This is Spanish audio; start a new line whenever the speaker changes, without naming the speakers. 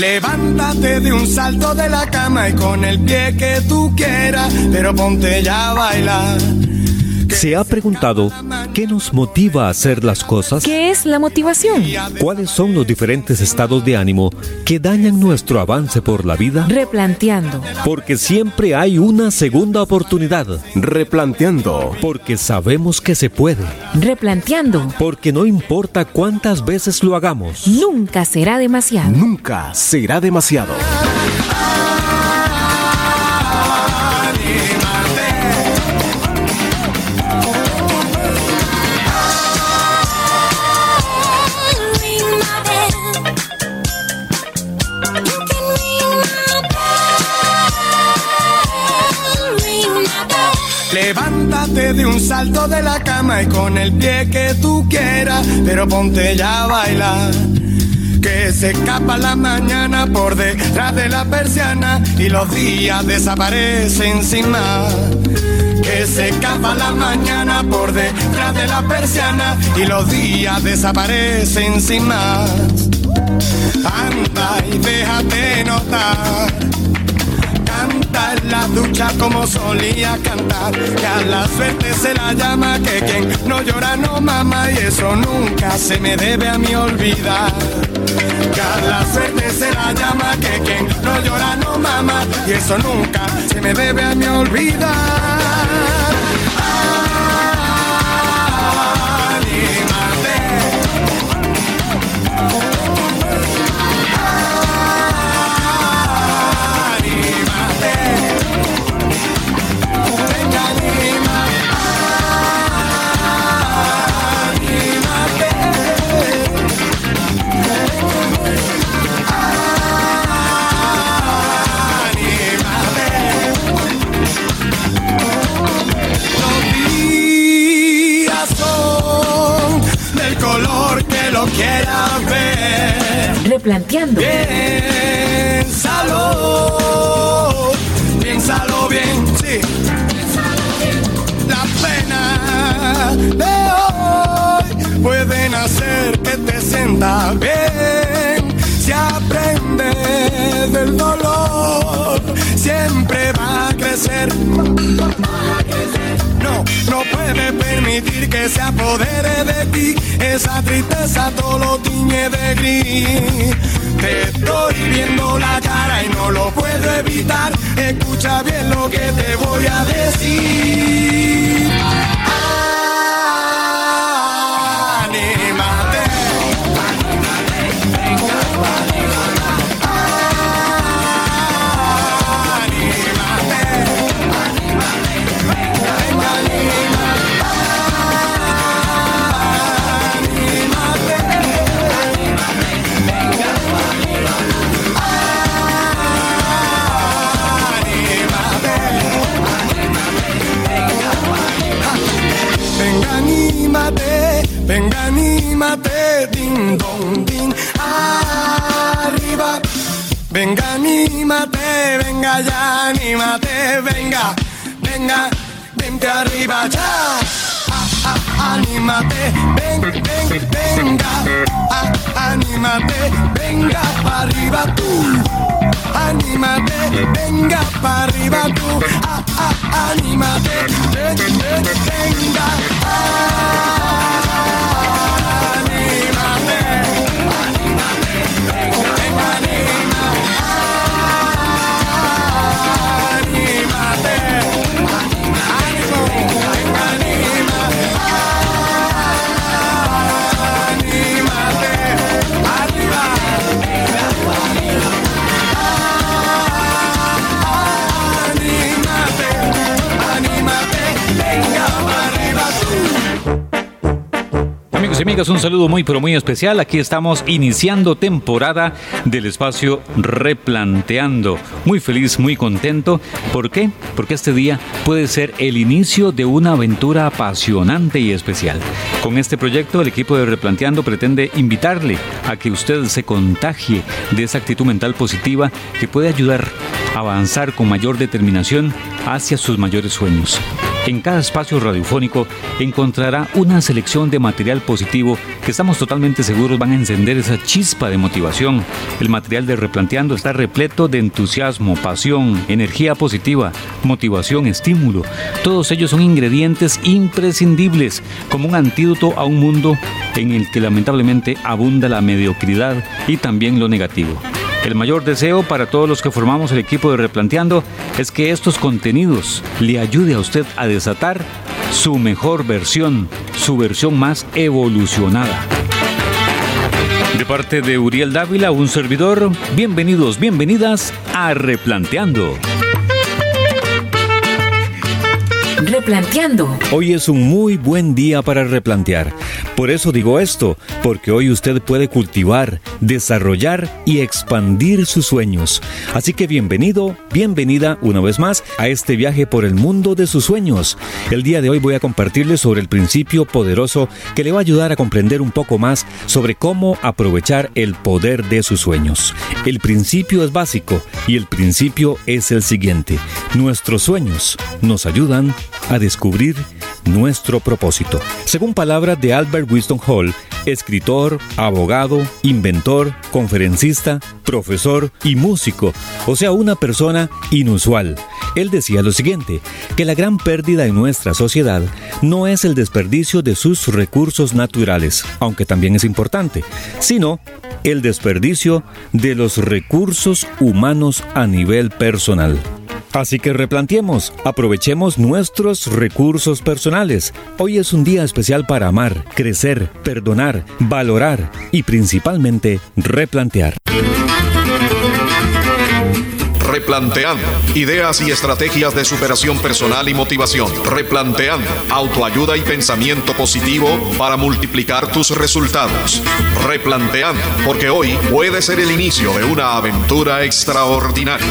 Levántate de un salto de la cama y con el pie que tú quieras, pero ponte ya a bailar.
¿Se ha preguntado qué nos motiva a hacer las cosas?
¿Qué es la motivación?
¿Cuáles son los diferentes estados de ánimo que dañan nuestro avance por la vida?
Replanteando.
Porque siempre hay una segunda oportunidad.
Replanteando.
Porque sabemos que se puede.
Replanteando.
Porque no importa cuántas veces lo hagamos.
Nunca será demasiado.
Nunca será demasiado.
De un salto de la cama y con el pie que tú quieras, pero ponte ya a bailar. Que se escapa la mañana por detrás de la persiana y los días desaparecen sin más. Que se escapa la mañana por detrás de la persiana y los días desaparecen sin más. Anda y déjate notar la ducha como solía cantar. Que a la suerte se la llama, que quien no llora no mama y eso nunca se me debe a mí olvidar. Que a la suerte se la llama, que quien no llora no mama y eso nunca se me debe a mí olvidar. Quiera ver.
Replanteando.
Piénsalo, piénsalo bien, sí. La pena de hoy pueden hacer que te sientas bien. Si aprendes del dolor, siempre va a crecer. Que se apodere de ti. Esa tristeza todo lo tiñe de gris. Te estoy viendo la cara y no lo puedo evitar. Escucha bien lo que te voy a decir. Anímate, ding dong, ding, arriba. Venga, anímate, venga ya, anímate, venga, venga, vente arriba ya. Ah, ah, anímate, ven, ven, venga, ah, anímate, venga para arriba tú. Anímate, venga para arriba tú. Ah, ah, anímate, ven, ven, venga. Ah,
amigas, un saludo muy pero muy especial. Aquí estamos iniciando temporada del espacio Replanteando. Muy feliz, muy contento. ¿Por qué? Porque este día puede ser el inicio de una aventura apasionante y especial. Con este proyecto, el equipo de Replanteando pretende invitarle a que usted se contagie de esa actitud mental positiva que puede ayudar a avanzar con mayor determinación hacia sus mayores sueños. En cada espacio radiofónico encontrará una selección de material positivo que estamos totalmente seguros van a encender esa chispa de motivación. El material de Replanteando está repleto de entusiasmo, pasión, energía positiva, motivación, estímulo. Todos ellos son ingredientes imprescindibles como un antídoto a un mundo en el que lamentablemente abunda la mediocridad y también lo negativo. El mayor deseo para todos los que formamos el equipo de Replanteando es que estos contenidos le ayude a usted a desatar su mejor versión, su versión más evolucionada. De parte de Uriel Dávila, un servidor, bienvenidos, bienvenidas a Replanteando.
Replanteando.
Hoy es un muy buen día para replantear. Por eso digo esto, porque hoy usted puede cultivar, desarrollar y expandir sus sueños. Así que bienvenido, bienvenida una vez más a este viaje por el mundo de sus sueños. El día de hoy voy a compartirle sobre el principio poderoso que le va a ayudar a comprender un poco más sobre cómo aprovechar el poder de sus sueños. El principio es básico y el principio es el siguiente. Nuestros sueños nos ayudan a descubrir nuestro propósito. Según palabras de Albert Winston Hall, escritor, abogado, inventor, conferencista, profesor y músico, o sea, una persona inusual. Él decía lo siguiente, que la gran pérdida en nuestra sociedad no es el desperdicio de sus recursos naturales, aunque también es importante, sino el desperdicio de los recursos humanos a nivel personal. Así que replanteemos, aprovechemos nuestros recursos personales. Hoy es un día especial para amar, crecer, perdonar, valorar y principalmente replantear.
Replanteando. Ideas y estrategias de superación personal y motivación. Replanteando. Autoayuda y pensamiento positivo para multiplicar tus resultados. Replanteando. Porque hoy puede ser el inicio de una aventura extraordinaria.